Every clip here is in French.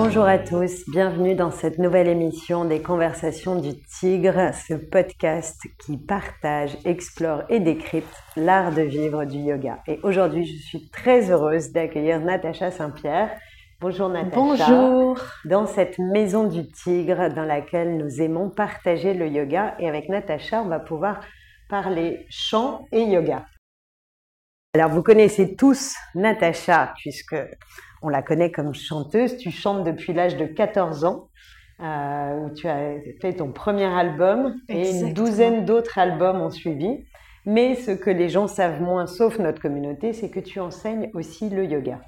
Bonjour à tous, bienvenue dans cette nouvelle émission des Conversations du Tigre, ce podcast qui partage, explore et décrypte l'art de vivre du yoga. Et aujourd'hui, je suis très heureuse d'accueillir Natacha Saint-Pierre. Bonjour Natacha. Bonjour. Dans cette maison du Tigre dans laquelle nous aimons partager le yoga. Et avec Natacha, on va pouvoir parler chant et yoga. Alors, vous connaissez tous Natacha, puisque on la connaît comme chanteuse. Tu chantes depuis l'âge de 14 ans, euh, où tu as fait ton premier album et une douzaine d'autres albums ont suivi. Mais ce que les gens savent moins, sauf notre communauté, c'est que tu enseignes aussi le yoga.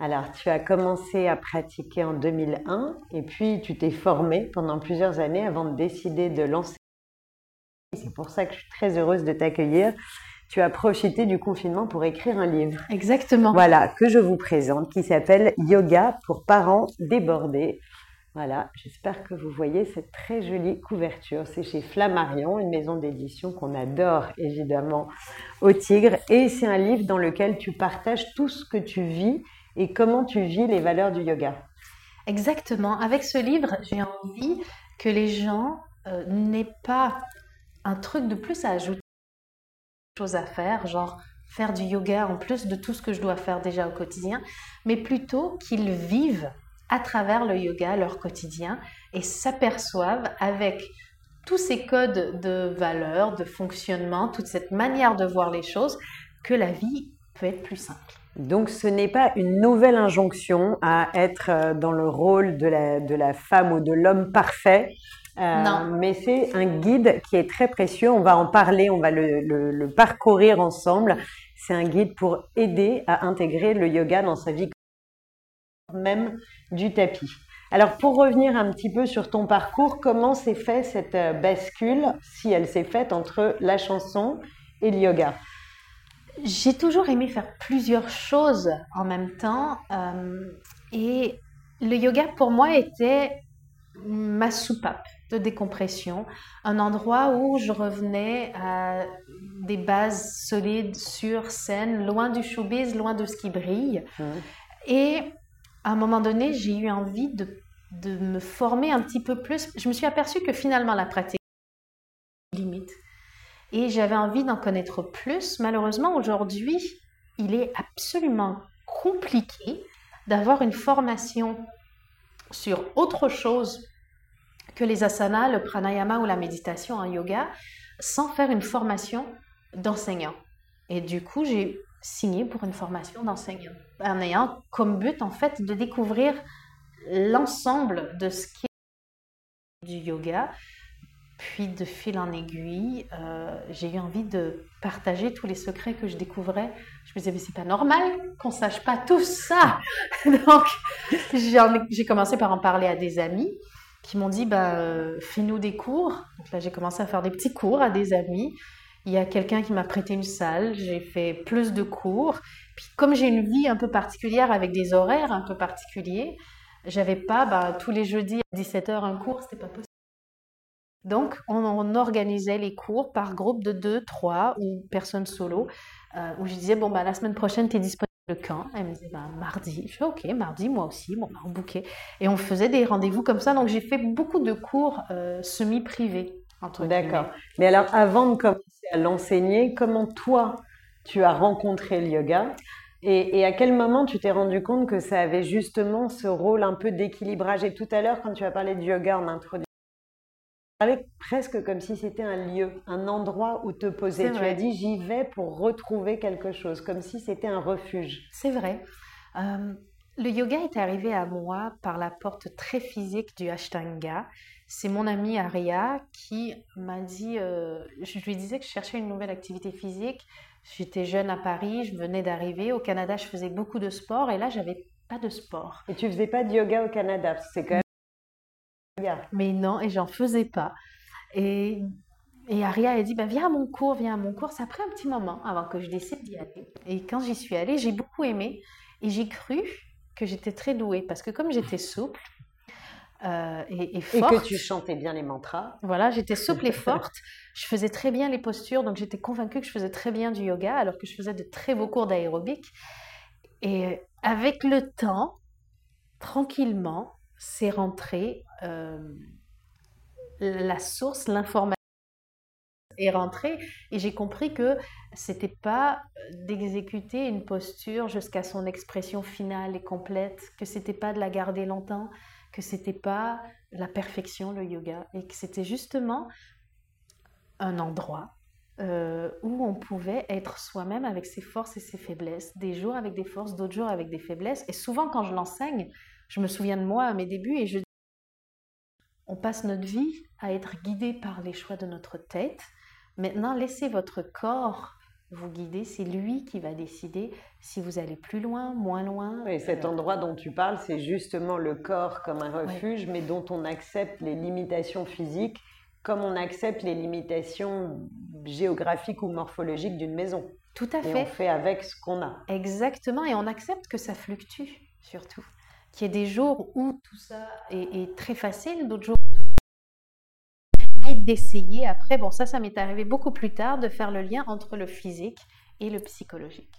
Alors, tu as commencé à pratiquer en 2001 et puis tu t'es formé pendant plusieurs années avant de décider de lancer. C'est pour ça que je suis très heureuse de t'accueillir tu as profité du confinement pour écrire un livre. Exactement. Voilà, que je vous présente, qui s'appelle Yoga pour parents débordés. Voilà, j'espère que vous voyez cette très jolie couverture. C'est chez Flammarion, une maison d'édition qu'on adore évidemment au Tigre. Et c'est un livre dans lequel tu partages tout ce que tu vis et comment tu vis les valeurs du yoga. Exactement. Avec ce livre, j'ai envie que les gens euh, n'aient pas un truc de plus à ajouter choses à faire, genre faire du yoga en plus de tout ce que je dois faire déjà au quotidien, mais plutôt qu'ils vivent à travers le yoga leur quotidien et s'aperçoivent avec tous ces codes de valeur, de fonctionnement, toute cette manière de voir les choses, que la vie peut être plus simple. Donc ce n'est pas une nouvelle injonction à être euh, dans le rôle de la, de la femme ou de l'homme parfait, euh, mais c'est un guide qui est très précieux. On va en parler, on va le, le, parcourir ensemble. C'est un guide pour aider à intégrer le yoga dans sa vie, même du tapis. Alors pour revenir un petit peu sur ton parcours, comment s'est fait cette euh, bascule, si elle s'est faite entre la chanson et le yoga? J'ai toujours aimé faire plusieurs choses en même temps. Euh, et le yoga pour moi était ma soupape de décompression, un endroit où je revenais à des bases solides sur scène, loin du showbiz, loin de ce qui brille. Et à un moment donné, j'ai eu envie de, de, me former un petit peu plus. Je me suis aperçue que finalement la pratique limite. Et j'avais envie d'en connaître plus. Malheureusement, aujourd'hui, il est absolument compliqué d'avoir une formation sur autre chose que les asanas, le pranayama ou la méditation en yoga sans faire une formation d'enseignant. Et du coup, j'ai signé pour une formation d'enseignant en ayant comme but en fait de découvrir l'ensemble de ce qui est du yoga. Puis de fil en aiguille, euh, j'ai eu envie de partager tous les secrets que je découvrais. Je me disais, mais c'est pas normal qu'on sache pas tout ça. Donc, j'ai commencé par en parler à des amis qui m'ont dit bah, euh, fais-nous des cours. Donc là, j'ai commencé à faire des petits cours à des amis. Il y a quelqu'un qui m'a prêté une salle, j'ai fait plus de cours. Puis comme j'ai une vie un peu particulière avec des horaires un peu particuliers, j'avais pas bah, tous les jeudis à 17h un cours, c'était pas possible. Donc on, organisait les cours par groupe de deux, trois ou personnes solo, euh, où je disais bon bah la semaine prochaine tu es disponible le quand Elle me disait bah, mardi. Je fais ok, mardi, moi aussi, bon, bah, on bouquet. Et on faisait des rendez-vous comme ça. Donc j'ai fait beaucoup de cours euh, semi-privés. D'accord. Mais alors avant de commencer à l'enseigner, comment toi tu as rencontré le yoga et, et, à quel moment tu t'es rendu compte que ça avait justement ce rôle un peu d'équilibrage? Et tout à l'heure, quand tu as parlé de yoga en introduction, presque comme si c'était un lieu, un endroit où te poser. Tu as dit j'y vais pour retrouver quelque chose, comme si c'était un refuge. C'est vrai. Euh, le yoga est arrivé à moi par la porte très physique du Ashtanga. C'est mon amie Aria qui m'a dit, euh, je lui disais que je cherchais une nouvelle activité physique. J'étais jeune à Paris, je venais d'arriver. Au Canada, je faisais beaucoup de sport et là, j'avais pas de sport. Et tu faisais pas de yoga au Canada C'est quand même mais non, et j'en faisais pas. Et, et Aria a dit, bah, viens à mon cours, viens à mon cours. Ça a pris un petit moment avant que je décide d'y aller. Et quand j'y suis allée, j'ai beaucoup aimé. Et j'ai cru que j'étais très douée. Parce que comme j'étais souple euh, et, forte... Et que tu chantais bien les mantras. Voilà, j'étais souple et forte. Je faisais très bien les postures. Donc j'étais convaincue que je faisais très bien du yoga, alors que je faisais de très beaux cours d'aérobic. Et avec le temps, tranquillement, c'est rentré la source, l'information est rentrée et j'ai compris que c'était pas d'exécuter une posture jusqu'à son expression finale et complète, que c'était pas de la garder longtemps, que c'était pas la perfection le yoga et que c'était justement un endroit euh, où on pouvait être soi-même avec ses forces et ses faiblesses, des jours avec des forces, d'autres jours avec des faiblesses. Et souvent quand je l'enseigne, je me souviens de moi à mes débuts et je on passe notre vie à être guidé par les choix de notre tête. Maintenant, laissez votre corps vous guider. C'est lui qui va décider si vous allez plus loin, moins loin. Et cet endroit dont tu parles, c'est justement le corps comme un refuge, mais dont on accepte les limitations physiques comme on accepte les limitations géographiques ou morphologiques d'une maison. Tout à et fait. on fait avec ce qu'on a. Exactement, et on accepte que ça fluctue, surtout. Qu'il y ait des jours où tout ça est, très facile, d'autres jours d'essayer après. Bon, ça, ça m'est arrivé beaucoup plus tard de faire le lien entre le physique et le psychologique.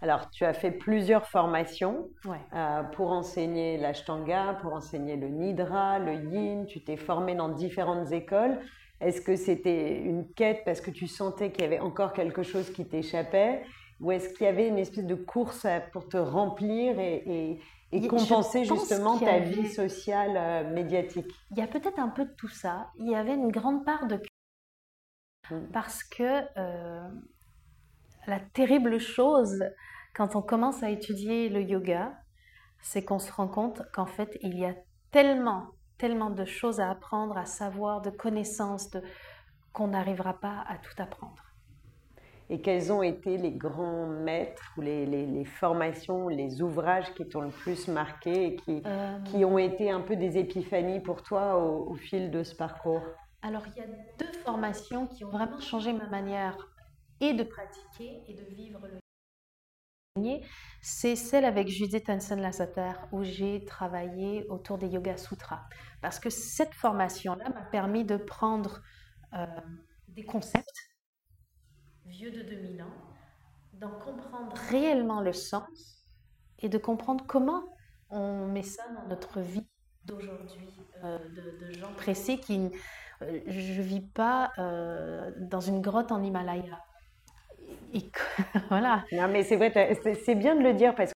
Alors, tu as fait plusieurs formations euh, pour enseigner l'ashtanga, pour enseigner le nidra, le yin. Tu t'es formé dans différentes écoles. Est-ce que c'était une quête parce que tu sentais qu'il y avait encore quelque chose qui t'échappait? Ou est-ce qu'il y avait une espèce de course pour te remplir et, compenser justement ta vie sociale euh, médiatique Il y a peut-être un peu de tout ça. Il y avait une grande part de... Mmh. Parce que euh, la terrible chose quand on commence à étudier le yoga, c'est qu'on se rend compte qu'en fait, il y a tellement, tellement de choses à apprendre, à savoir, de connaissances, de, qu'on n'arrivera pas à tout apprendre. Et quels ont été les grands maîtres ou les, les, formations, les ouvrages qui t'ont le plus marqué et qui, euh, qui ont été un peu des épiphanies pour toi au, au fil de ce parcours? Alors, il y a deux formations qui ont vraiment changé ma manière et de pratiquer et de vivre le c'est celle avec Judith Hansen-Lassater où j'ai travaillé autour des Yoga Sutras. Parce que cette formation-là m'a permis de prendre euh, des concepts vieux de 2000 ans, d'en comprendre réellement le sens et de comprendre comment on met ça dans notre vie d'aujourd'hui, euh, de, gens pressés qui... Euh, je ne vis pas dans une grotte en Himalaya voilà. Non, mais c'est vrai, c'est bien de le dire parce que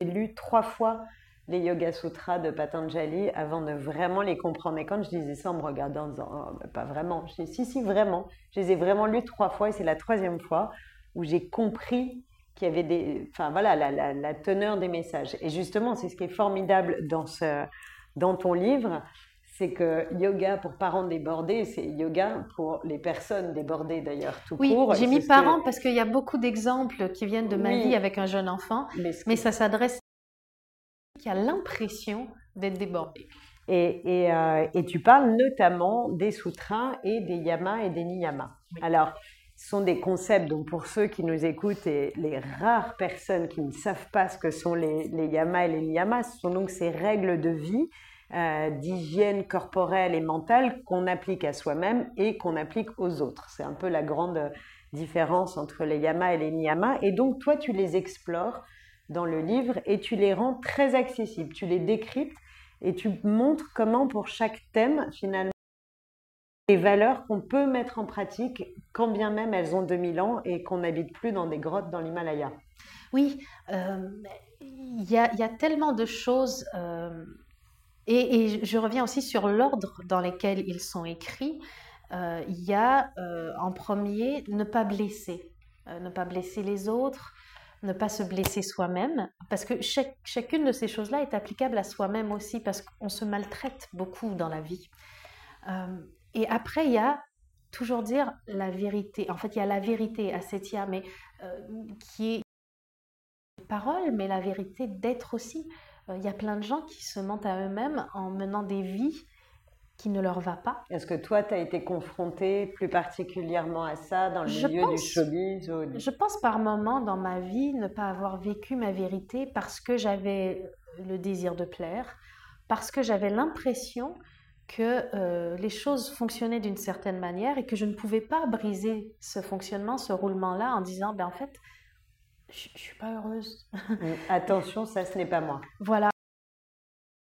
j'ai lu trois fois les Yoga Sutras de Patanjali avant de vraiment les comprendre. Et quand je disais ça en me regardant, en disant, oh, pas vraiment, je dis, si, si, vraiment. Je les ai vraiment lus trois fois et c'est la troisième fois où j'ai compris qu'il y avait des. Enfin, voilà, la, la, teneur des messages. Et justement, c'est ce qui est formidable dans, ce, dans ton livre, c'est que yoga pour parents débordés, c'est yoga pour les personnes débordées d'ailleurs, tout oui, court. Oui, j'ai mis parents parce qu'il y a beaucoup d'exemples qui viennent de ma vie avec un jeune enfant, mais, ça s'adresse qui a l'impression d'être débordé. Et, euh, et, tu parles notamment des sutras et des yamas et des niyamas. Alors, ce sont des concepts, donc pour ceux qui nous écoutent et les rares personnes qui ne savent pas ce que sont les, les yamas et les niyamas, ce sont donc ces règles de vie euh, d'hygiène corporelle et mentale qu'on applique à soi-même et qu'on applique aux autres. C'est un peu la grande différence entre les yamas et les niyamas. Et donc, toi, tu les explores dans le livre et tu les rends très accessibles. Tu les décryptes et tu montres comment, pour chaque thème, finalement, les valeurs qu'on peut mettre en pratique, quand bien même elles ont 2000 ans et qu'on n'habite plus dans des grottes dans l'Himalaya. Oui, euh, il y, a tellement de choses. Euh, et, je reviens aussi sur l'ordre dans lequel ils sont écrits. Euh, il y a en premier ne pas blesser, ne pas blesser les autres, ne pas se blesser soi-même, parce que chacune de ces choses-là est applicable à soi-même aussi, parce qu'on se maltraite beaucoup dans la vie. et après, il y a toujours dire la vérité. En fait, il y a la vérité à Setia, mais qui est parole, mais la vérité d'être aussi. Euh, il y a plein de gens qui se mentent à eux-mêmes en menant des vies qui ne leur va pas. Est-ce que toi, tu as été confronté plus particulièrement à ça dans le milieu du showbiz Je pense par moments dans ma vie ne pas avoir vécu ma vérité parce que j'avais le désir de plaire, parce que j'avais l'impression que euh, les choses fonctionnaient d'une certaine manière et que je ne pouvais pas briser ce fonctionnement, ce roulement-là en disant, ben en fait, je, ne suis pas heureuse. Attention, ça, ce n'est pas moi. Voilà.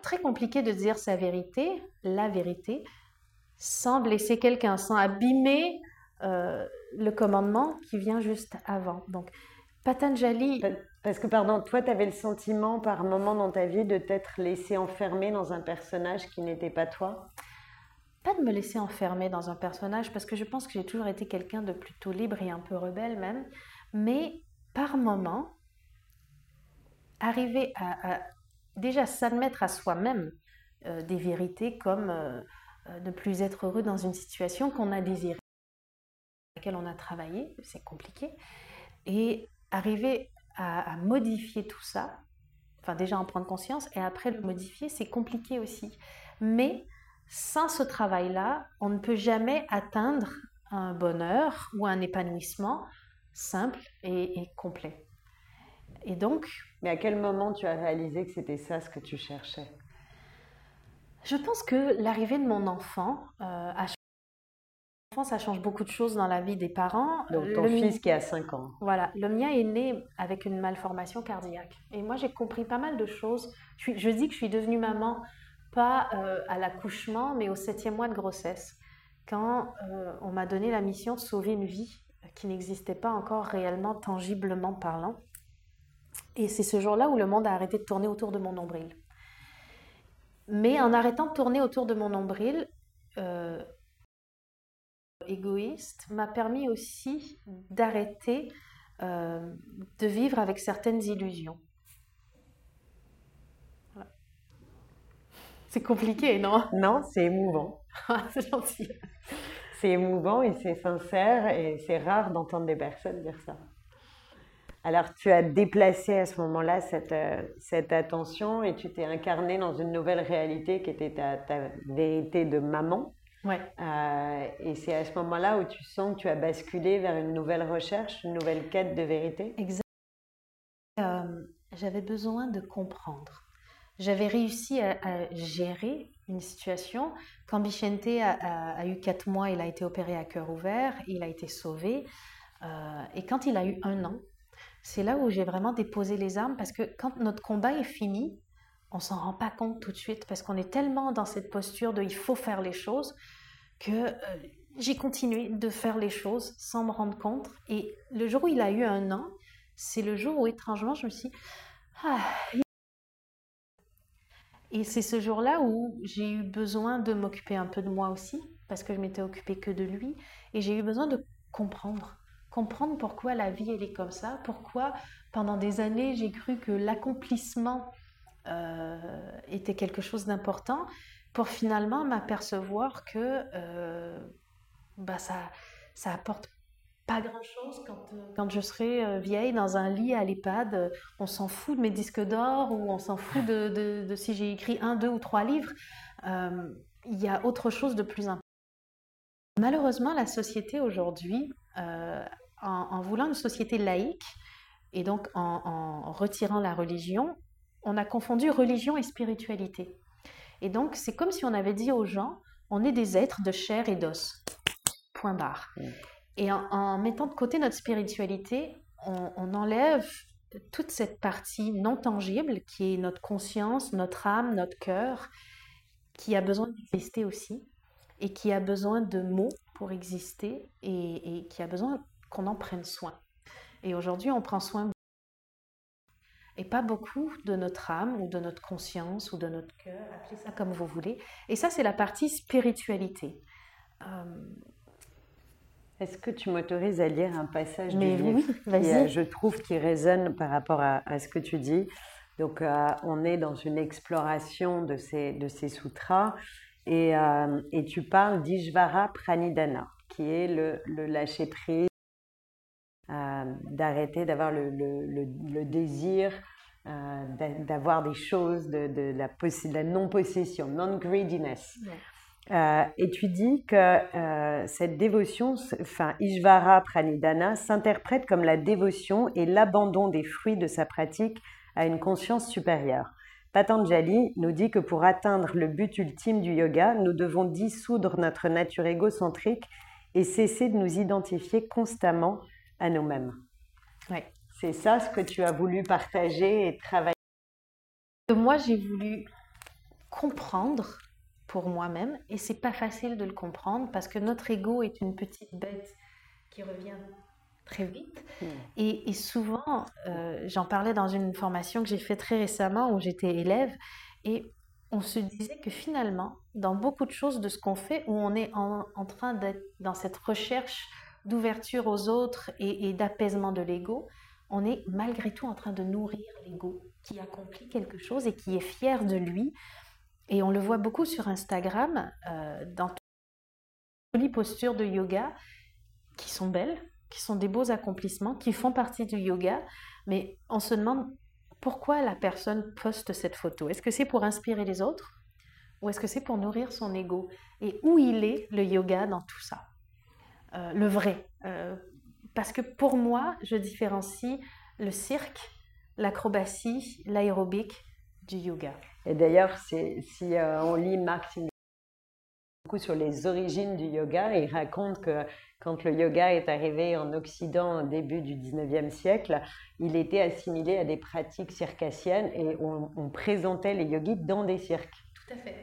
Très compliqué de dire sa vérité, la vérité, sans blesser quelqu'un, sans abîmer euh, le commandement qui vient juste avant. Donc, Patanjali. Parce que, pardon, toi, tu avais le sentiment par moment dans ta vie de t'être laissé enfermer dans un personnage qui n'était pas toi? Pas de me laisser enfermer dans un personnage, parce que je pense que j'ai toujours été quelqu'un de plutôt libre et un peu rebelle même. Mais par moment, arriver à, déjà s'admettre à soi-même euh, des vérités comme euh, euh, ne plus être heureux dans une situation qu'on a désirée, laquelle on a travaillé, c'est compliqué, et arriver à, modifier tout ça, enfin déjà en prendre conscience, et après le modifier, c'est compliqué aussi. Mais sans ce travail-là, on ne peut jamais atteindre un bonheur ou un épanouissement simple et complet. Et donc. Mais à quel moment tu as réalisé que c'était ça ce que tu cherchais? Je pense que l'arrivée de mon enfant euh, a ça change beaucoup de choses dans la vie des parents. Donc ton fils qui a 5 ans. Voilà, le mien est né avec une malformation cardiaque. Et moi j'ai compris pas mal de choses. Je, dis que je suis devenue maman pas euh, à l'accouchement, mais au septième mois de grossesse, quand euh, on m'a donné la mission de sauver une vie qui n'existait pas encore réellement, tangiblement parlant. Et c'est ce jour-là où le monde a arrêté de tourner autour de mon nombril. Mais en arrêtant de tourner autour de mon nombril, euh, égoïste m'a permis aussi d'arrêter euh, de vivre avec certaines illusions. C'est compliqué, non? Non, c'est émouvant. Ah, c'est gentil. C'est émouvant et c'est sincère et c'est rare d'entendre des personnes dire ça. Alors, tu as déplacé à ce moment-là cette, euh, cette attention et tu t'es incarné dans une nouvelle réalité qui était ta, vérité de maman. Ouais. Euh, et c'est à ce moment-là où tu sens que tu as basculé vers une nouvelle recherche, une nouvelle quête de vérité. Exactement. Euh, j'avais besoin de comprendre. J'avais réussi à, gérer une situation. Quand Bichente a, a, eu 4 mois, il a été opéré à cœur ouvert, il a été sauvé. et quand il a eu un an, c'est là où j'ai vraiment déposé les armes parce que quand notre combat est fini, on s'en rend pas compte tout de suite parce qu'on est tellement dans cette posture de il faut faire les choses que euh, j'ai continué de faire les choses sans me rendre compte. Et le jour où il a eu un an, c'est le jour où étrangement je me suis ah, et c'est ce jour-là où j'ai eu besoin de m'occuper un peu de moi aussi, parce que je m'étais occupée que de lui, et j'ai eu besoin de comprendre comprendre pourquoi la vie elle est comme ça, pourquoi pendant des années j'ai cru que l'accomplissement euh, était quelque chose d'important, pour finalement m'apercevoir que euh, bah ça, ça apporte pas grand chose quand, euh, quand je serai vieille dans un lit à l'EHPAD. On s'en fout de mes disques d'or ou on s'en fout de, de, si j'ai écrit un, deux ou trois livres. Il y a autre chose de plus important. Malheureusement, la société aujourd'hui en, voulant une société laïque et donc en, retirant la religion, on a confondu religion et spiritualité. Et donc c'est comme si on avait dit aux gens, on est des êtres de chair et d'os. Point barre. Et en, mettant de côté notre spiritualité, on, enlève toute cette partie non tangible qui est notre conscience, notre âme, notre cœur, qui a besoin d'exister aussi et qui a besoin de mots pour exister et, et qui a besoin qu'on en prenne soin. Et aujourd'hui, on prend soin et pas beaucoup de notre âme ou de notre conscience ou de notre cœur, appelez ça comme vous voulez. Et ça, c'est la partie spiritualité. Euh, Est-ce que tu m'autorises à lire un passage Mais du oui, qui, je trouve, qui résonne par rapport à, ce que tu dis? Donc, euh, on est dans une exploration de ces, de ces sutras et, euh, et tu parles d'Ishvara Pranidhana, qui est le, le lâcher-prise euh, d'arrêter d'avoir le, le, désir euh, d'avoir des choses, de, de la, la non-possession, non-greediness. Euh, et tu dis que cette dévotion, enfin Ishvara Pranidhana, s'interprète comme la dévotion et l'abandon des fruits de sa pratique à une conscience supérieure. Patanjali nous dit que pour atteindre le but ultime du yoga, nous devons dissoudre notre nature égocentrique et cesser de nous identifier constamment à nous-mêmes. Ouais. C'est ça ce que tu as voulu partager et travailler? Moi, j'ai voulu comprendre pour moi-même et c'est pas facile de le comprendre parce que notre ego est une petite bête qui revient très vite Hmm. et, et souvent euh, j'en parlais dans une formation que j'ai faite très récemment où j'étais élève et on se disait que finalement dans beaucoup de choses de ce qu'on fait où on est en, en train d'être dans cette recherche d'ouverture aux autres et, d'apaisement de l'ego on est malgré tout en train de nourrir l'ego qui accomplit quelque chose et qui est fier de lui. Et on le voit beaucoup sur Instagram, euh, dans toutes les postures de yoga qui sont belles, qui sont des beaux accomplissements, qui font partie du yoga, mais on se demande pourquoi la personne poste cette photo. Est-ce que c'est pour inspirer les autres ou est-ce que c'est pour nourrir son ego? Et où il est le yoga dans tout ça? Euh, Le vrai. Euh, parce que pour moi, je différencie le cirque, l'acrobatie, l'aérobic du yoga. Et d'ailleurs, si euh, on lit Marc beaucoup sur les origines du yoga, il raconte que quand le yoga est arrivé en Occident au début du 19e siècle, il était assimilé à des pratiques circassiennes et on, on présentait les yogis dans des cirques. Tout à fait.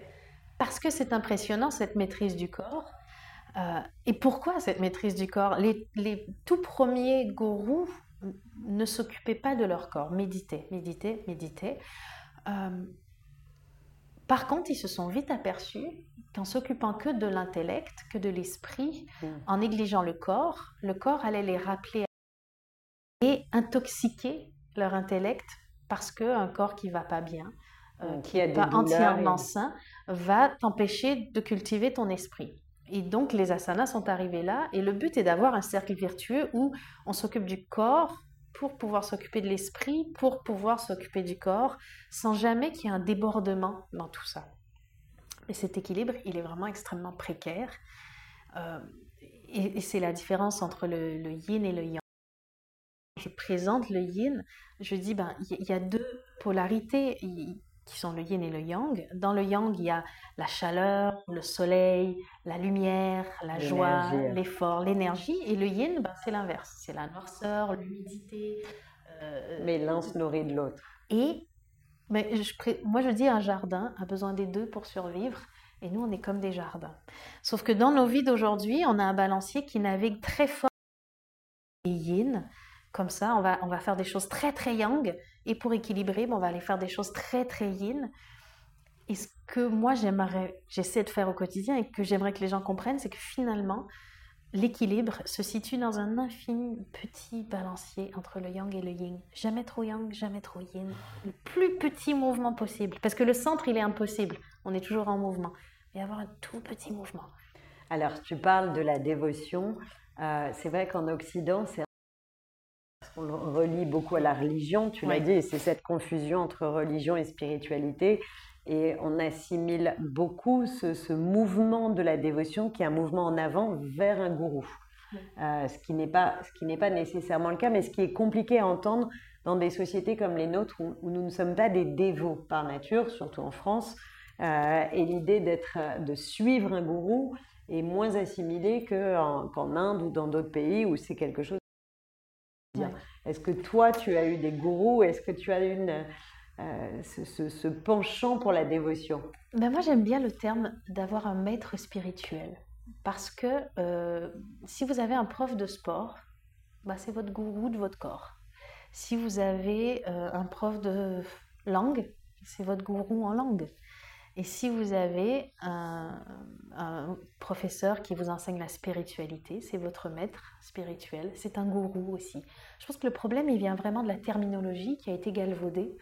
Parce que c'est impressionnant cette maîtrise du corps. Euh, et pourquoi cette maîtrise du corps? Les, les tout premiers gourous ne s'occupaient pas de leur corps, méditaient, méditaient, méditaient. Euh, par contre, ils se sont vite aperçus qu'en s'occupant que de l'intellect, que de l'esprit, Mm. en négligeant le corps, le corps allait les rappeler et intoxiquer leur intellect parce qu'un corps qui va pas bien, euh, Mm, qui n'est pas entièrement et- sain, va t'empêcher de cultiver ton esprit. Et donc les asanas sont arrivés là, et le but est d'avoir un cercle vertueux où on s'occupe du corps pour pouvoir s'occuper de l'esprit, pour pouvoir s'occuper du corps, sans jamais qu'il y ait un débordement dans tout ça. Et cet équilibre, il est vraiment extrêmement précaire. Euh, et c'est la différence entre le, yin et le yang. Je présente le yin, je dis, ben, il y, a deux polarités qui sont le yin et le yang. Dans le yang, il y a la chaleur, le soleil, la lumière, la joie, L'énergie. l'effort, l'énergie. Et le yin, ben, c'est l'inverse. C'est la noirceur, l'humidité. euh, Mais l'un se nourrit de l'autre. et mais je moi, je dis un jardin a besoin des deux pour survivre. Et nous, on est comme des jardins. Sauf que dans nos vies d'aujourd'hui, on a un balancier qui navigue très fort et yin. Comme ça, on va, on va faire des choses très très yang. Et pour équilibrer, on va aller faire des choses très très yin. Et ce que moi, j'aimerais, j'essaie de faire au quotidien et que j'aimerais que les gens comprennent, c'est que finalement, l'équilibre se situe dans un infini petit balancier entre le yang et le yin. Jamais trop yang, jamais trop yin. Le plus petit mouvement possible. Parce que le centre, il est impossible. On est toujours en mouvement. Mais avoir un tout petit mouvement. Alors, tu parles de la dévotion. Euh, c'est vrai qu'en Occident, c'est on le relie beaucoup à la religion, tu l'as dit, et c'est cette confusion entre religion et spiritualité. Et on assimile beaucoup ce, ce mouvement de la dévotion qui est un mouvement en avant vers un gourou. Euh, ce qui n'est pas, nécessairement le cas, mais ce qui est compliqué à entendre dans des sociétés comme les nôtres où, où nous ne sommes pas des dévots par nature, surtout en France. Euh, et l'idée d'être, de suivre un gourou est moins assimilée qu'en qu'en Inde ou dans d'autres pays où c'est quelque chose. Est-ce que toi, tu as eu des gourous? Est-ce que tu as une, euh, ce penchant pour la dévotion? Ben moi, j'aime bien le terme d'avoir un maître spirituel. Parce que euh, si vous avez un prof de sport, ben, c'est votre gourou de votre corps. Si vous avez euh, un prof de langue, c'est votre gourou en langue. Et si vous avez un, professeur qui vous enseigne la spiritualité, c'est votre maître spirituel, c'est un gourou aussi. Je pense que le problème, il vient vraiment de la terminologie qui a été galvaudée.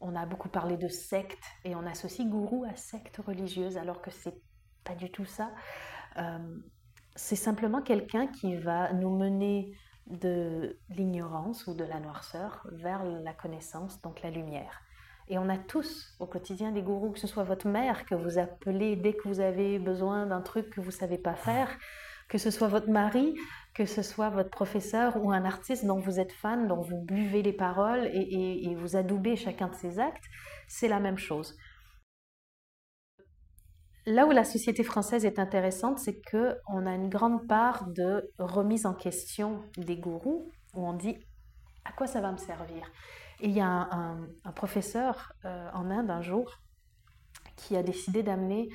On a beaucoup parlé de secte et on associe gourou à secte religieuse alors que c'est pas du tout ça. Euh, c'est simplement quelqu'un qui va nous mener de l'ignorance ou de la noirceur vers la connaissance, donc la lumière. Et on a tous au quotidien des gourous, que ce soit votre mère que vous appelez dès que vous avez besoin d'un truc que vous savez pas faire, que ce soit votre mari, que ce soit votre professeur ou un artiste dont vous êtes fan, dont vous buvez les paroles et, et- et vous adoubez chacun de ses actes, c'est la même chose. Là où la société française est intéressante, c'est que on a une grande part de remise en question des gourous, où on dit à quoi ça va me servir? Il y a un, professeur euh, en Inde un jour qui a décidé d'amener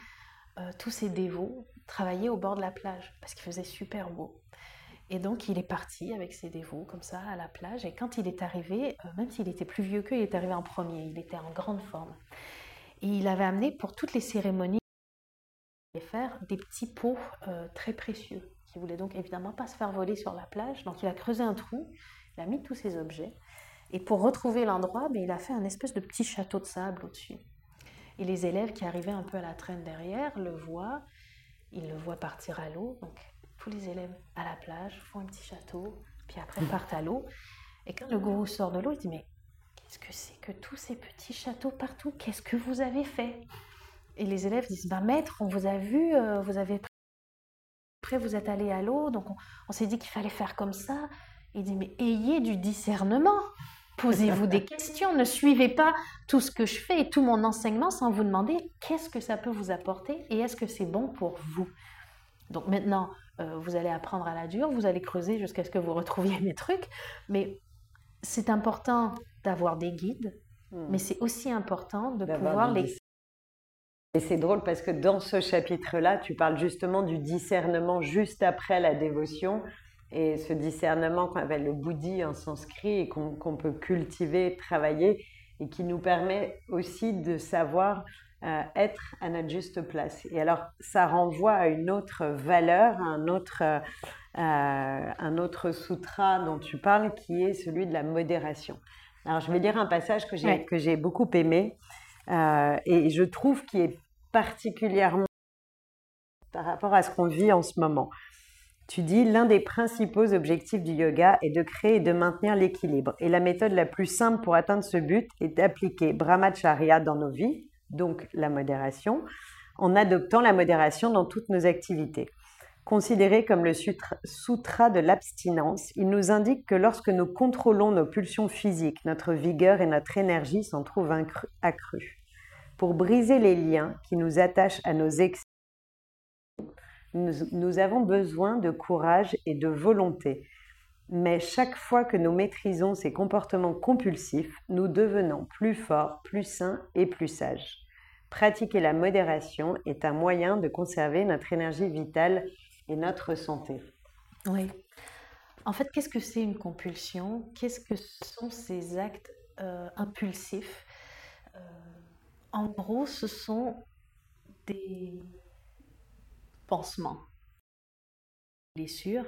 euh, tous ses dévots travailler au bord de la plage parce qu'il faisait super beau. Et donc il est parti avec ses dévots comme ça à la plage. Et quand il est arrivé, euh, même s'il était plus vieux qu'eux, il est arrivé en premier. Il était en grande forme. Et il avait amené pour toutes les cérémonies faire des petits pots très précieux. Il voulait donc évidemment pas se faire voler sur la plage. Donc il a creusé un trou, il a mis tous ses objets. Et pour retrouver l'endroit, ben, il a fait un espèce de petit château de sable au-dessus. Et les élèves qui arrivaient un peu à la traîne derrière le voient, ils le voient partir à l'eau. Donc tous les élèves à la plage font un petit château, puis après partent à l'eau. Et quand le gourou sort de l'eau, il dit Mais qu'est-ce que c'est que tous ces petits châteaux partout? Qu'est-ce que vous avez fait? Et les élèves disent Bah, maître, on vous a vu, euh, vous avez après vous êtes allé à l'eau, donc on, s'est dit qu'il fallait faire comme ça. Il dit Mais ayez du discernement Posez-vous des questions, ne suivez pas tout ce que je fais et tout mon enseignement sans vous demander qu'est-ce que ça peut vous apporter et est-ce que c'est bon pour vous. Donc maintenant, euh, vous allez apprendre à la dure, vous allez creuser jusqu'à ce que vous retrouviez mes trucs, mais c'est important d'avoir des guides, hmm. mais c'est aussi important de pouvoir les... Et c'est drôle parce que dans ce chapitre-là, tu parles justement du discernement juste après la dévotion, et ce discernement qu'on appelle le bouddhi en sanskrit et qu'on peut cultiver, travailler et qui nous permet aussi de savoir euh, être à notre juste place. Et alors, ça renvoie à une autre valeur, un autre, euh, un autre sutra dont tu parles qui est celui de la modération. Alors, je vais lire un passage que j'ai que j'ai beaucoup aimé euh, et je trouve qu'il est particulièrement par rapport à ce qu'on vit en ce moment. Tu dis l'un des principaux objectifs du yoga est de créer et de maintenir l'équilibre. Et la méthode la plus simple pour atteindre ce but est d'appliquer brahmacharya dans nos vies, donc la modération, en adoptant la modération dans toutes nos activités. Considéré comme le sutra de l'abstinence, il nous indique que lorsque nous contrôlons nos pulsions physiques, notre vigueur et notre énergie s'en trouvent accrues. Pour briser les liens qui nous attachent à nos excès, nous, avons besoin de courage et de volonté. Mais chaque fois que nous maîtrisons ces comportements compulsifs, nous devenons plus forts, plus sains et plus sages. Pratiquer la modération est un moyen de conserver notre énergie vitale et notre santé. Oui. En fait, qu'est-ce que c'est une compulsion? Qu'est-ce que sont ces actes euh, impulsifs? Euh, En gros, ce sont des pansement. Blessure,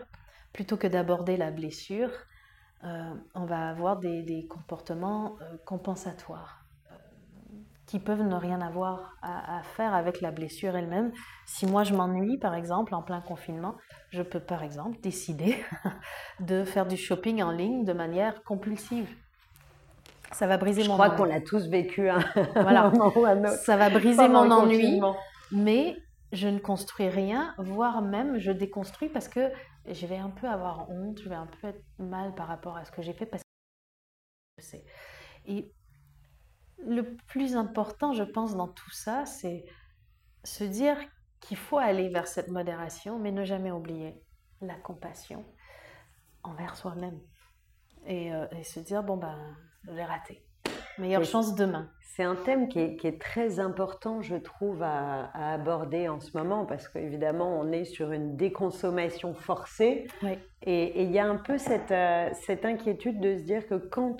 plutôt que d'aborder la blessure, euh, on va avoir des, comportements euh, compensatoires euh, qui peuvent ne rien avoir à, faire avec la blessure elle-même. Si moi je m'ennuie, par exemple, en plein confinement, je peux par exemple décider de faire du shopping en ligne de manière compulsive. Ça va briser je mon crois qu'on l'a tous vécu hein. voilà. Ça va briser mon ennui, mais je ne construis rien, voire même je déconstruis parce que je vais un peu avoir honte, je vais un peu être mal par rapport à ce que j'ai fait parce que je sais. Et le plus important, je pense, dans tout ça, c'est se dire qu'il faut aller vers cette modération, mais ne jamais oublier la compassion envers soi-même. Et, euh, et, se dire, bon, ben, j'ai raté. Meilleure chance demain. C'est un thème qui est, très important, je trouve, à, aborder en ce moment, parce qu'évidemment, on est sur une déconsommation forcée. Et il y a un peu cette, euh, cette inquiétude de se dire que quand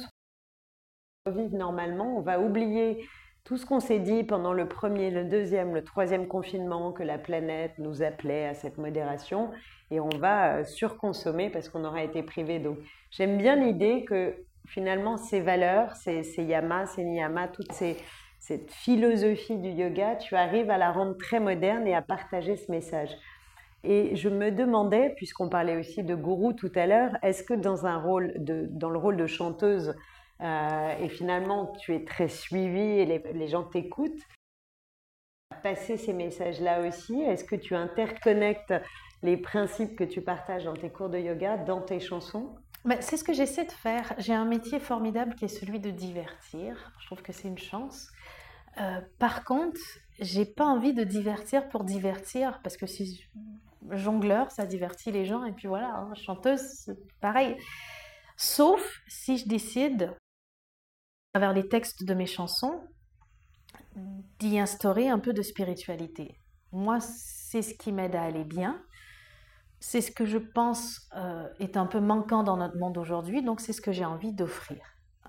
on vit normalement, on va oublier tout ce qu'on s'est dit pendant le premier, le deuxième, le troisième confinement, que la planète nous appelait à cette modération, et on va euh, surconsommer parce qu'on aura été privé. Donc, j'aime bien l'idée que finalement, ces valeurs, ces, yamas, ces niyamas, toute cette philosophie du yoga, tu arrives à la rendre très moderne et à partager ce message. Et je me demandais, puisqu'on parlait aussi de gourou tout à l'heure, est-ce que dans, un rôle dans le rôle de chanteuse, euh, et finalement tu es très suivie et les, les gens t'écoutent, passer ces messages-là aussi Est-ce que tu interconnectes les principes que tu partages dans tes cours de yoga dans tes chansons? C'est ce que j'essaie de faire. J'ai un métier formidable qui est celui de divertir. Je trouve que c'est une chance. Euh, par contre, j'ai pas envie de divertir pour divertir parce que si jongleur, ça divertit les gens et puis voilà, hein, chanteuse, pareil. Sauf si je décide, à travers les textes de mes chansons, d'y instaurer un peu de spiritualité. Moi, c'est ce qui m'aide à aller bien. C'est ce que je pense euh, est un peu manquant dans notre monde aujourd'hui, donc c'est ce que j'ai envie d'offrir.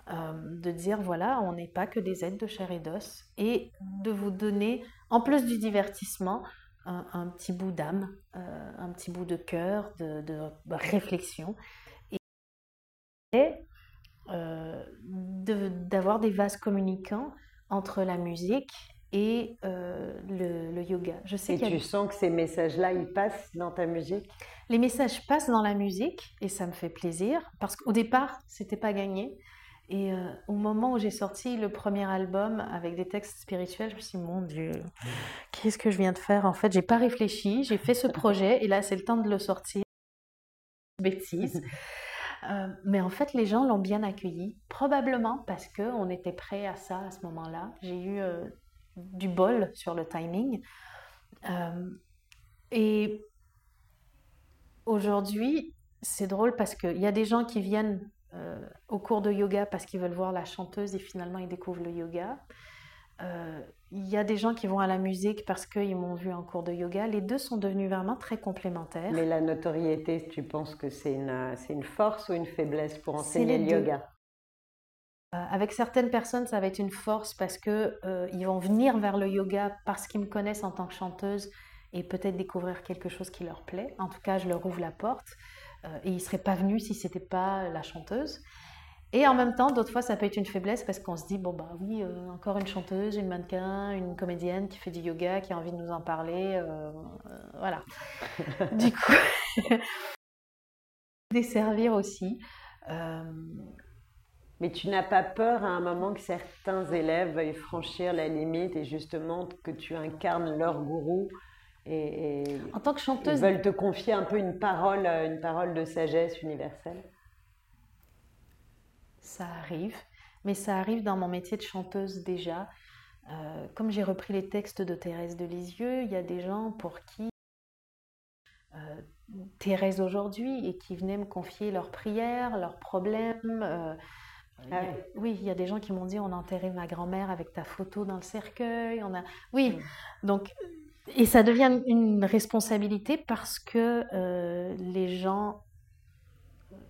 Euh, de dire voilà, on n'est pas que des êtres de chair et d'os, et de vous donner, en plus du divertissement, un, petit bout d'âme, euh, un petit bout de cœur, de, réflexion, et d'avoir des vases communicants entre la musique et euh, le, yoga. Je sais et tu sens que ces messages-là, ils passent dans ta musique? Les messages passent dans la musique et ça me fait plaisir parce qu'au départ, c'était pas gagné. Et euh, au moment où j'ai sorti le premier album avec des textes spirituels, je me suis dit, mon Dieu, qu'est-ce que je viens de faire? En fait, j'ai pas réfléchi, j'ai fait ce projet et là, c'est le temps de le sortir. Bêtise. Euh, mais en fait, les gens l'ont bien accueilli, probablement parce qu'on était prêt à ça à ce moment-là. J'ai eu du bol sur le timing. Euh, et aujourd'hui, c'est drôle parce qu'il y a des gens qui viennent euh, au cours de yoga parce qu'ils veulent voir la chanteuse et finalement ils découvrent le yoga. Euh, il y a des gens qui vont à la musique parce qu'ils m'ont vu en cours de yoga. Les deux sont devenus vraiment très complémentaires. Mais la notoriété, tu penses que c'est une, une force ou une faiblesse pour enseigner le yoga? euh, avec certaines personnes, ça va être une force parce que euh, ils vont venir vers le yoga parce qu'ils me connaissent en tant que chanteuse et peut-être découvrir quelque chose qui leur plaît. En tout cas, je leur ouvre la porte euh, et ils seraient pas venus si c'était pas la chanteuse. Et en même temps, d'autres fois, ça peut être une faiblesse parce qu'on se dit bon bah oui, encore une chanteuse, une mannequin, une comédienne qui fait du yoga, qui a envie de nous en parler, voilà. du coup, desservir aussi. Mais tu n'as pas peur à un moment que certains élèves veuillent franchir la limite et justement que tu incarnes leur gourou et, en tant que chanteuse, ils veulent te confier un peu une parole, une parole de sagesse universelle? Ça arrive, mais ça arrive dans mon métier de chanteuse déjà. Euh, comme j'ai repris les textes de Thérèse de Lisieux, il y a des gens pour qui euh, Thérèse aujourd'hui et qui venaient me confier leurs prières, leurs problèmes. Euh, ah oui, il y a des gens qui m'ont dit on a enterré ma grand-mère avec ta photo dans le cercueil. On a... Oui, mm. donc, et ça devient une responsabilité parce que euh, les gens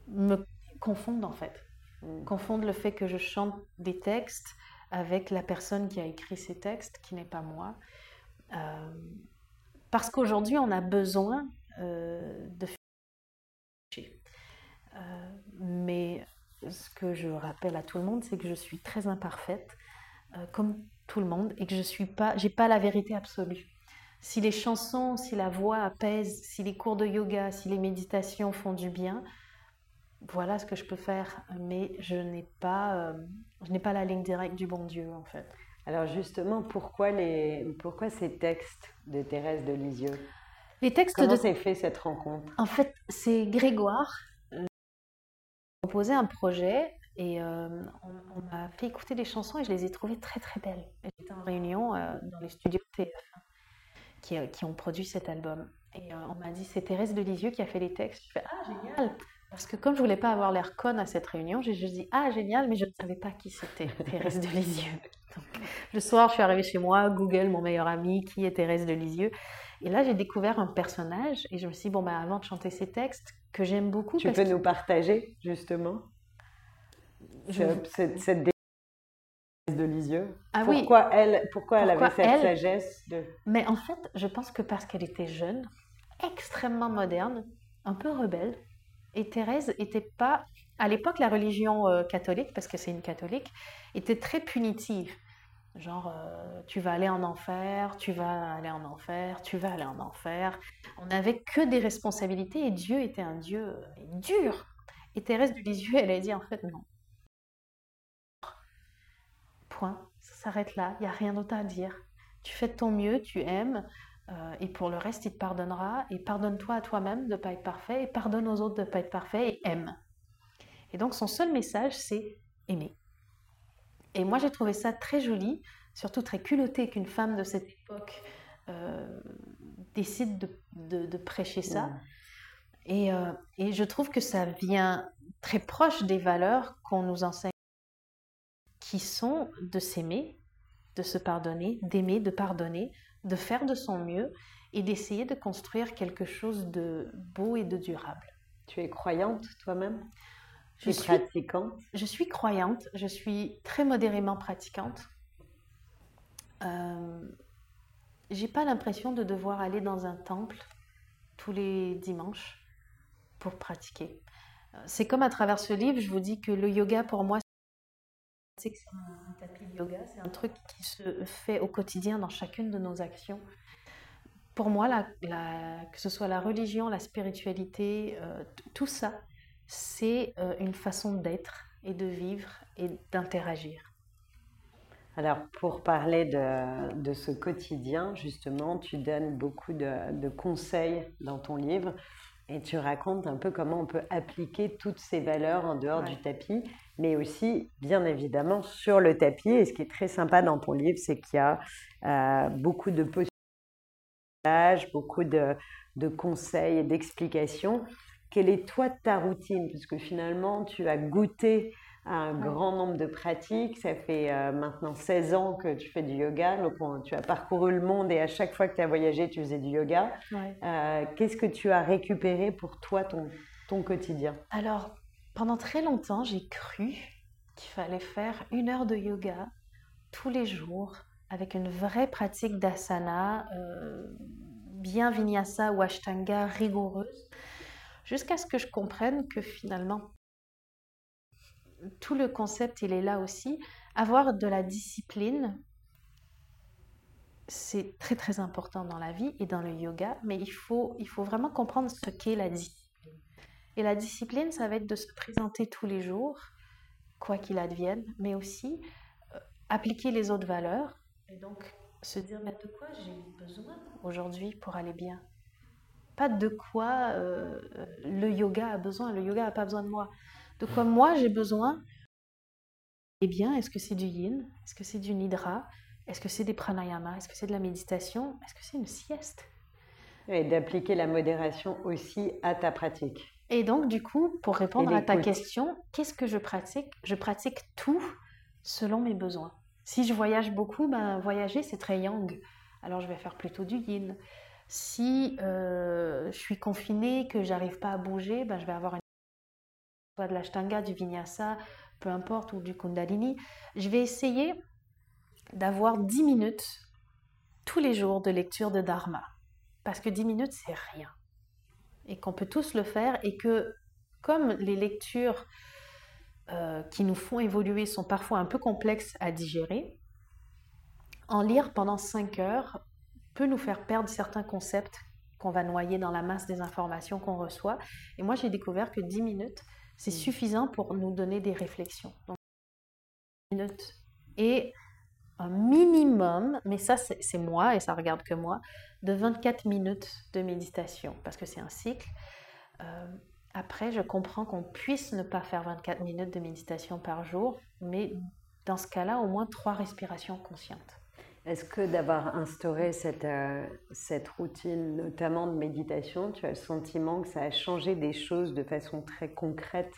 me confondent en fait. Mm. Confondent le fait que je chante des textes avec la personne qui a écrit ces textes, qui n'est pas moi. Euh, parce qu'aujourd'hui, on a besoin euh, de euh, mais ce que je rappelle à tout le monde, c'est que je suis très imparfaite, euh, comme tout le monde, et que je suis pas, j'ai pas la vérité absolue. Si les chansons, si la voix apaise, si les cours de yoga, si les méditations font du bien, voilà ce que je peux faire. Mais je n'ai pas, euh, je n'ai pas la ligne directe du bon Dieu en fait. Alors justement, pourquoi les, pourquoi ces textes de Thérèse de Lisieux? Les textes Comment de... s'est fait cette rencontre? En fait, c'est Grégoire proposé un projet et euh, on, m'a fait écouter des chansons et je les ai trouvées très très belles. J'étais en réunion euh, dans les studios TF1 qui, euh, qui, ont produit cet album. Et on m'a dit c'est Thérèse de Lisieux qui a fait les textes. Je fais ah génial Parce que comme je voulais pas avoir l'air conne à cette réunion, j'ai juste dit ah génial, mais je ne savais pas qui c'était Thérèse de Lisieux. Donc, le soir, je suis arrivée chez moi, Google, mon meilleur ami, qui est Thérèse de Lisieux. Et là, j'ai découvert un personnage et je me suis dit, bon, bah, avant de chanter ces textes, que j'aime beaucoup. Tu peux nous partager, justement, cette, cette de Lisieux? Ah, pourquoi, oui. elle, pourquoi, elle avait cette sagesse de... Mais en fait, je pense que parce qu'elle était jeune, extrêmement moderne, un peu rebelle, et Thérèse n'était pas... À l'époque, la religion euh, catholique, parce que c'est une catholique, était très punitive. Genre, euh, tu vas aller en enfer, tu vas aller en enfer, tu vas aller en enfer. On n'avait que des responsabilités et Dieu était un Dieu euh, dur. Et Thérèse du Lisieux, elle a dit en fait non. Point. Ça s'arrête là. Il n'y a rien d'autre à dire. Tu fais de ton mieux, tu aimes. Euh, et pour le reste, il te pardonnera. Et pardonne-toi à toi-même de ne pas être parfait. Et pardonne aux autres de ne pas être parfait. Et aime. Et donc, son seul message, c'est aimer. Et moi, j'ai trouvé ça très joli, surtout très culotté qu'une femme de cette époque euh, décide de, prêcher ça. Et, euh, et, je trouve que ça vient très proche des valeurs qu'on nous enseigne, qui sont de s'aimer, de se pardonner, d'aimer, de pardonner, de faire de son mieux et d'essayer de construire quelque chose de beau et de durable. Tu es croyante toi-même? Je suis pratiquante Je suis croyante, je suis très modérément pratiquante. Euh, j'ai pas l'impression de devoir aller dans un temple tous les dimanches pour pratiquer. Euh, c'est comme à travers ce livre, je vous dis que le yoga pour moi, c'est un tapis de yoga, c'est un truc qui se fait au quotidien dans chacune de nos actions. Pour moi, que ce soit la religion, la spiritualité, euh, tout ça, c'est euh, une façon d'être et de vivre et d'interagir. Alors, pour parler de, ce quotidien, justement, tu donnes beaucoup de, conseils dans ton livre et tu racontes un peu comment on peut appliquer toutes ces valeurs en dehors du tapis, mais aussi, bien évidemment, sur le tapis. Et ce qui est très sympa dans ton livre, c'est qu'il y a euh, beaucoup de possibilités, beaucoup de, de conseils et d'explications. Quelle est toi ta routine? Parce que finalement, tu as goûté un grand nombre de pratiques. Ça fait euh, maintenant 16 ans que tu fais du yoga. Donc, tu as parcouru le monde et à chaque fois que tu as voyagé, tu faisais du yoga. Euh, qu'est-ce que tu as récupéré pour toi, ton, ton quotidien? Alors, pendant très longtemps, j'ai cru qu'il fallait faire une heure de yoga tous les jours avec une vraie pratique d'asana, euh, bien vinyasa ou ashtanga rigoureuse, jusqu'à ce que je comprenne que finalement, tout le concept, il est là aussi. Avoir de la discipline, c'est très très important dans la vie et dans le yoga, mais il faut, il faut vraiment comprendre ce qu'est la discipline. Et la discipline, ça va être de se présenter tous les jours, quoi qu'il advienne, mais aussi euh, appliquer les autres valeurs et donc se dire mais de quoi j'ai besoin aujourd'hui pour aller bien? Pas de quoi euh, le yoga a besoin, le yoga n'a pas besoin de moi de quoi moi j'ai besoin. Eh bien, est-ce que c'est du yin Est-ce que c'est du nidra Est-ce que c'est des pranayama Est-ce que c'est de la méditation Est-ce que c'est une sieste? Et d'appliquer la modération aussi à ta pratique. Et donc, du coup, pour répondre à ta question, qu'est-ce que je pratique? Je pratique tout selon mes besoins. Si je voyage beaucoup, ben, voyager, c'est très yang. Alors, je vais faire plutôt du yin. Si euh, je suis confinée, que j'arrive pas à bouger, ben, je vais avoir une de l'ashtanga, du vinyasa, peu importe, ou du kundalini, je vais essayer d'avoir 10 minutes tous les jours de lecture de dharma. Parce que 10 minutes, c'est rien. Et qu'on peut tous le faire et que comme les lectures euh, qui nous font évoluer sont parfois un peu complexes à digérer, en lire pendant 5 heures peut nous faire perdre certains concepts qu'on va noyer dans la masse des informations qu'on reçoit. Et moi, j'ai découvert que 10 minutes, c'est mm. suffisant pour nous donner des réflexions. Donc, minutes. Et un minimum, mais ça c'est moi et ça regarde que moi, de 24 minutes de méditation, parce que c'est un cycle. Euh, après, je comprends qu'on puisse ne pas faire 24 minutes de méditation par jour, mais dans ce cas-là, au moins trois respirations conscientes. Est-ce que d'avoir instauré cette, euh, cette routine, notamment de méditation, tu as le sentiment que ça a changé des choses de façon très concrète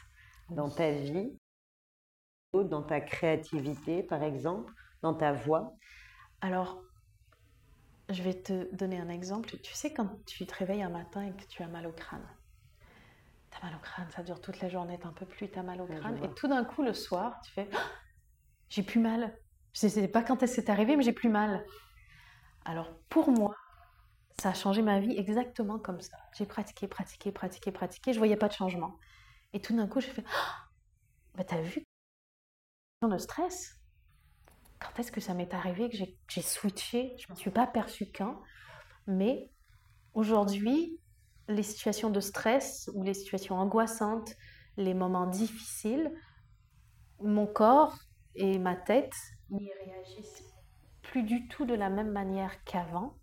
dans ta vie, dans ta créativité, par exemple, dans ta voix? Alors, je vais te donner un exemple. Tu sais, quand tu te réveilles un matin et que tu as mal au crâne, tu as mal au crâne, ça dure toute la journée, un peu plus, tu as mal au crâne, et tout d'un coup, le soir, tu fais «Ah, J'ai plus mal je ne sais pas quand c'est arrivé, mais j'ai plus mal. Alors pour moi, ça a changé ma vie exactement comme ça. J'ai pratiqué, pratiqué, pratiqué, pratiqué, je voyais pas de changement. Et tout d'un coup, j'ai fait oh, bah t'as vu? Le stress Quand est-ce que ça m'est arrivé que j'ai switché? Je ne me suis pas aperçue quand, mais aujourd'hui, les situations de stress ou les situations angoissantes, les moments difficiles, mon corps et ma tête n'y réagissent plus du tout de la même manière qu'avant.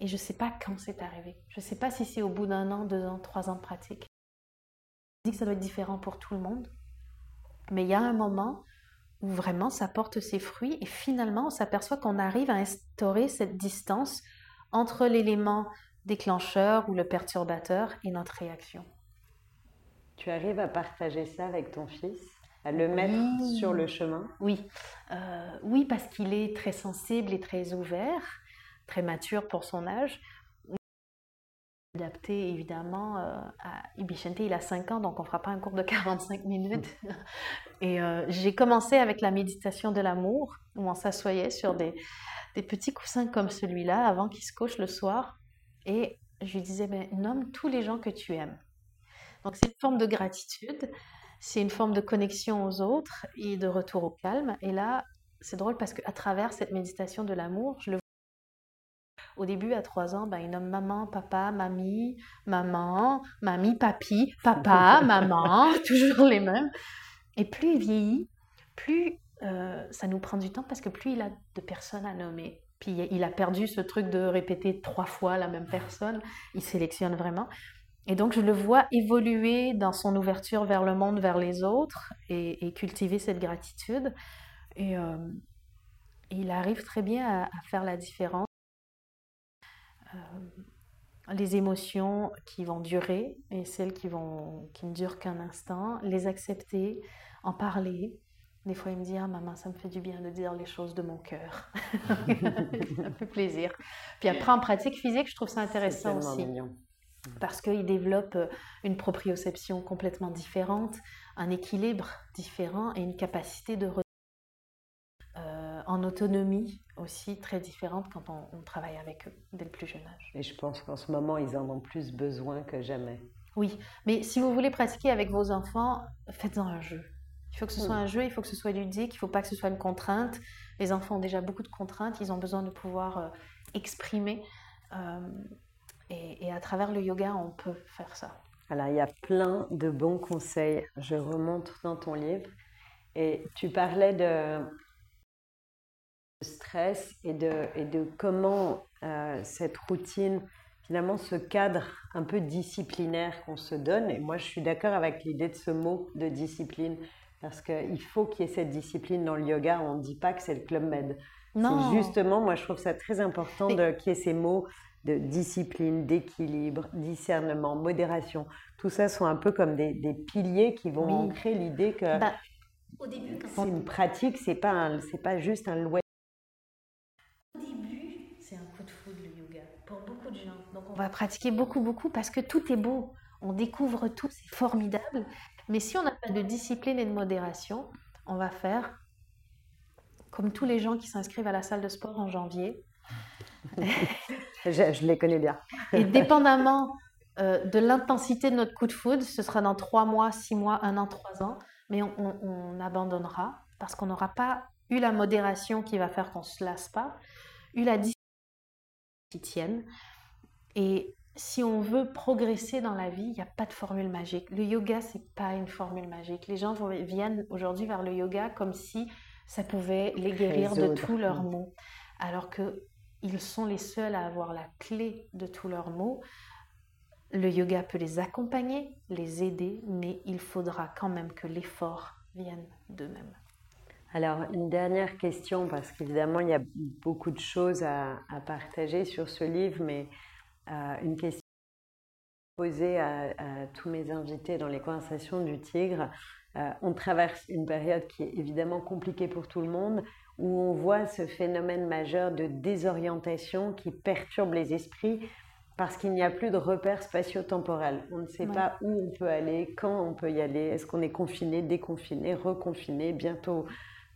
Et je ne sais pas quand c'est arrivé. Je ne sais pas si c'est au bout d'un an, deux ans, trois ans de pratique. Je dis que ça doit être différent pour tout le monde. Mais il y a un moment où vraiment ça porte ses fruits et finalement on s'aperçoit qu'on arrive à instaurer cette distance entre l'élément déclencheur ou le perturbateur et notre réaction. Tu arrives à partager ça avec ton fils? À le mettre sur le chemin Oui, euh, oui parce qu'il est très sensible et très ouvert, très mature pour son âge. Adapté évidemment euh, à Ibichente, il a 5 ans, donc on ne fera pas un cours de 45 minutes. et euh, j'ai commencé avec la méditation de l'amour, où on s'assoyait sur des, des petits coussins comme celui-là avant qu'il se couche le soir. Et je lui disais, mais nomme tous les gens que tu aimes. Donc c'est une forme de gratitude, c'est une forme de connexion aux autres et de retour au calme. Et là, c'est drôle parce qu'à travers cette méditation de l'amour, je le vois. Au début, à trois ans, ben, il nomme maman, papa, mamie, maman, mamie, papi, papa, maman, toujours les mêmes. Et plus il vieillit, plus euh, ça nous prend du temps parce que plus il a de personnes à nommer. Puis il a perdu ce truc de répéter trois fois la même personne. Il sélectionne vraiment. Et donc je le vois évoluer dans son ouverture vers le monde, vers les autres, et, cultiver cette gratitude. Et euh, il arrive très bien à, faire la différence. Euh, les émotions qui vont durer et celles qui, vont, qui ne durent qu'un instant, les accepter, en parler, des fois, il me dit Ah, maman, ça me fait du bien de dire les choses de mon cœur. ça fait plaisir. Puis après, en pratique physique, je trouve ça intéressant aussi. Parce qu'il développe euh, une proprioception complètement différente, un équilibre différent et une capacité de euh, en autonomie aussi très différente quand on, on, travaille avec eux dès le plus jeune âge. Et je pense qu'en ce moment, ils en ont plus besoin que jamais. Oui, mais si vous voulez pratiquer avec vos enfants, faites-en un jeu. Il faut que ce soit un jeu, il faut que ce soit ludique, il ne faut pas que ce soit une contrainte. Les enfants ont déjà beaucoup de contraintes, ils ont besoin de pouvoir euh, exprimer. Euh, et, à travers le yoga, on peut faire ça. Alors, il y a plein de bons conseils. Je remonte dans ton livre. Et tu parlais de stress et de, et de comment euh, cette routine, finalement, ce cadre un peu disciplinaire qu'on se donne. Et moi, je suis d'accord avec l'idée de ce mot de discipline. Parce qu'il faut qu'il y ait cette discipline dans le yoga. On ne dit pas que c'est le club med. Non. Justement, moi, je trouve ça très important qu'il y ait ces mots de discipline, d'équilibre, discernement, modération. Tout ça sont un peu comme des, piliers qui vont ancrer l'idée que bah, c'est une pratique, c'est pas c'est pas juste un loisir. Au début, c'est un coup de foudre le yoga pour beaucoup de gens. Donc on va pratiquer beaucoup beaucoup parce que tout est beau. On découvre tout, c'est formidable. Mais si on n'a pas de discipline et de modération, on va faire comme tous les gens qui s'inscrivent à la salle de sport en janvier. je, les connais bien. et dépendamment euh, de l'intensité de notre coup de foudre, ce sera dans trois mois, six mois, un an, trois ans, mais on, abandonnera parce qu'on n'aura pas eu la modération qui va faire qu'on ne se lasse pas, eu la discipline qui tienne. Et si on veut progresser dans la vie, il n'y a pas de formule magique. Le yoga, c'est pas une formule magique. Les gens viennent aujourd'hui vers le yoga comme si ça pouvait les guérir de tous leurs maux, alors que ils sont les seuls à avoir la clé de tous leurs maux. Le yoga peut les accompagner, les aider, mais il faudra quand même que l'effort vienne d'eux-mêmes. Alors, une dernière question, parce qu'évidemment, il y a beaucoup de choses à, à partager sur ce livre, mais une question posée à, tous mes invités dans les conversations du Tigre. Euh, on traverse une période qui est évidemment compliquée pour tout le monde, où on voit ce phénomène majeur de désorientation qui perturbe les esprits parce qu'il n'y a plus de repères spatio-temporels. On ne sait pas où on peut aller, quand on peut y aller, est-ce qu'on est confiné, déconfiné, reconfiné, bientôt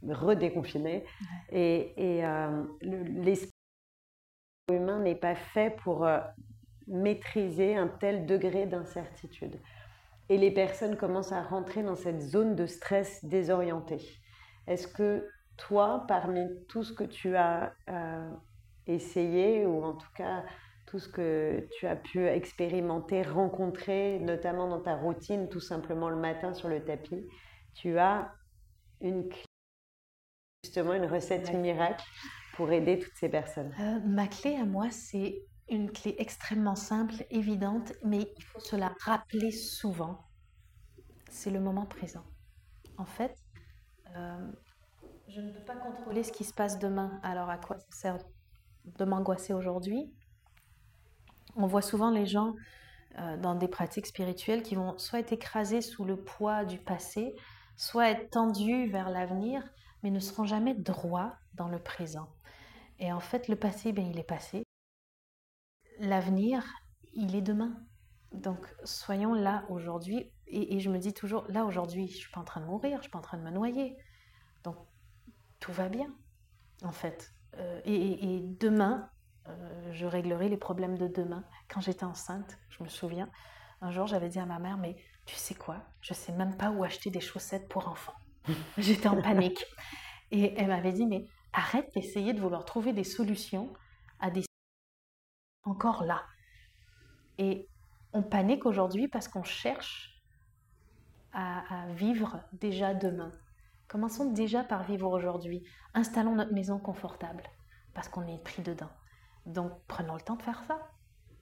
redéconfiné. Et, et euh, l'esprit humain n'est pas fait pour euh, maîtriser un tel degré d'incertitude. Et les personnes commencent à rentrer dans cette zone de stress désorienté. Est-ce que toi, parmi tout ce que tu as euh, essayé, ou en tout cas tout ce que tu as pu expérimenter, rencontrer, notamment dans ta routine, tout simplement le matin sur le tapis, tu as une justement une recette miracle pour aider toutes ces personnes euh, Ma clé à moi, c'est une clé extrêmement simple, évidente, mais il faut se la rappeler souvent. C'est le moment présent. En fait, euh, je ne peux pas contrôler ce qui se passe demain. Alors à quoi ça sert de m'angoisser aujourd'hui? On voit souvent les gens euh, dans des pratiques spirituelles qui vont soit être écrasés sous le poids du passé, soit être tendus vers l'avenir, mais ne seront jamais droits dans le présent. Et en fait, le passé, ben, il est passé. L'avenir, il est demain. Donc, soyons là aujourd'hui. Et, je me dis toujours, là aujourd'hui, je ne suis pas en train de mourir, je ne suis pas en train de me noyer. Donc, tout va bien, en fait. Euh, et, demain, euh, je réglerai les problèmes de demain. Quand j'étais enceinte, je me souviens, un jour, j'avais dit à ma mère, mais tu sais quoi, je sais même pas où acheter des chaussettes pour enfants. J'étais en panique. Et elle m'avait dit, mais arrête d'essayer de vouloir trouver des solutions à des encore là. Et on panique aujourd'hui parce qu'on cherche à, vivre déjà demain. Commençons déjà par vivre aujourd'hui. Installons notre maison confortable parce qu'on est pris dedans. Donc prenons le temps de faire ça.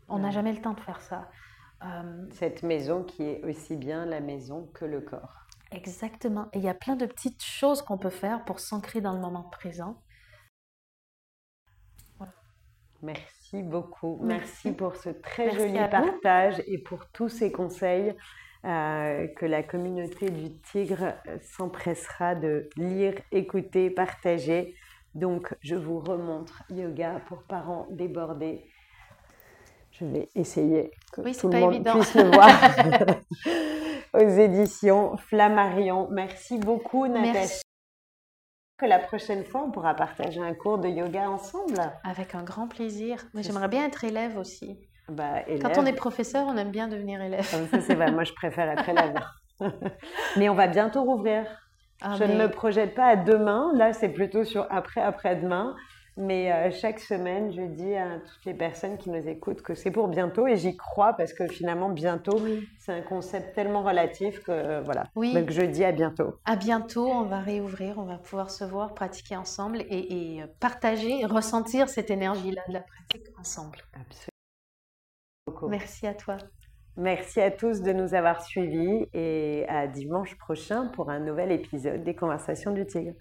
On n'a jamais le temps de faire ça. Euh, Cette maison qui est aussi bien la maison que le corps. Exactement. Et il y a plein de petites choses qu'on peut faire pour s'ancrer dans le moment présent. Merci beaucoup. Merci, pour ce très joli partage et pour tous ces conseils euh, que la communauté du Tigre s'empressera de lire, écouter, partager. Donc, je vous remontre Yoga pour parents débordés. Je vais essayer que tout le monde puisse le voir aux éditions Flammarion. Merci beaucoup, Natacha que la prochaine fois, on pourra partager un cours de yoga ensemble. Avec un grand plaisir. J'aimerais bien être élève aussi. Bah, Quand on est professeur, on aime bien devenir élève. ça, c'est vrai. Moi, je préfère être élève. mais on va bientôt rouvrir. Ah, je ne me projette pas à demain. Là, c'est plutôt sur après, après-demain. Mais euh, chaque semaine, je dis à toutes les personnes qui nous écoutent que c'est pour bientôt et j'y crois parce que finalement, bientôt, c'est un concept tellement relatif que euh, voilà. Oui. Donc je dis à bientôt. À bientôt, on va réouvrir, on va pouvoir se voir, pratiquer ensemble et, et partager, ressentir cette énergie-là de la pratique ensemble. Absolument. Merci à toi. Merci à tous de nous avoir suivis et à dimanche prochain pour un nouvel épisode des Conversations du Tigre.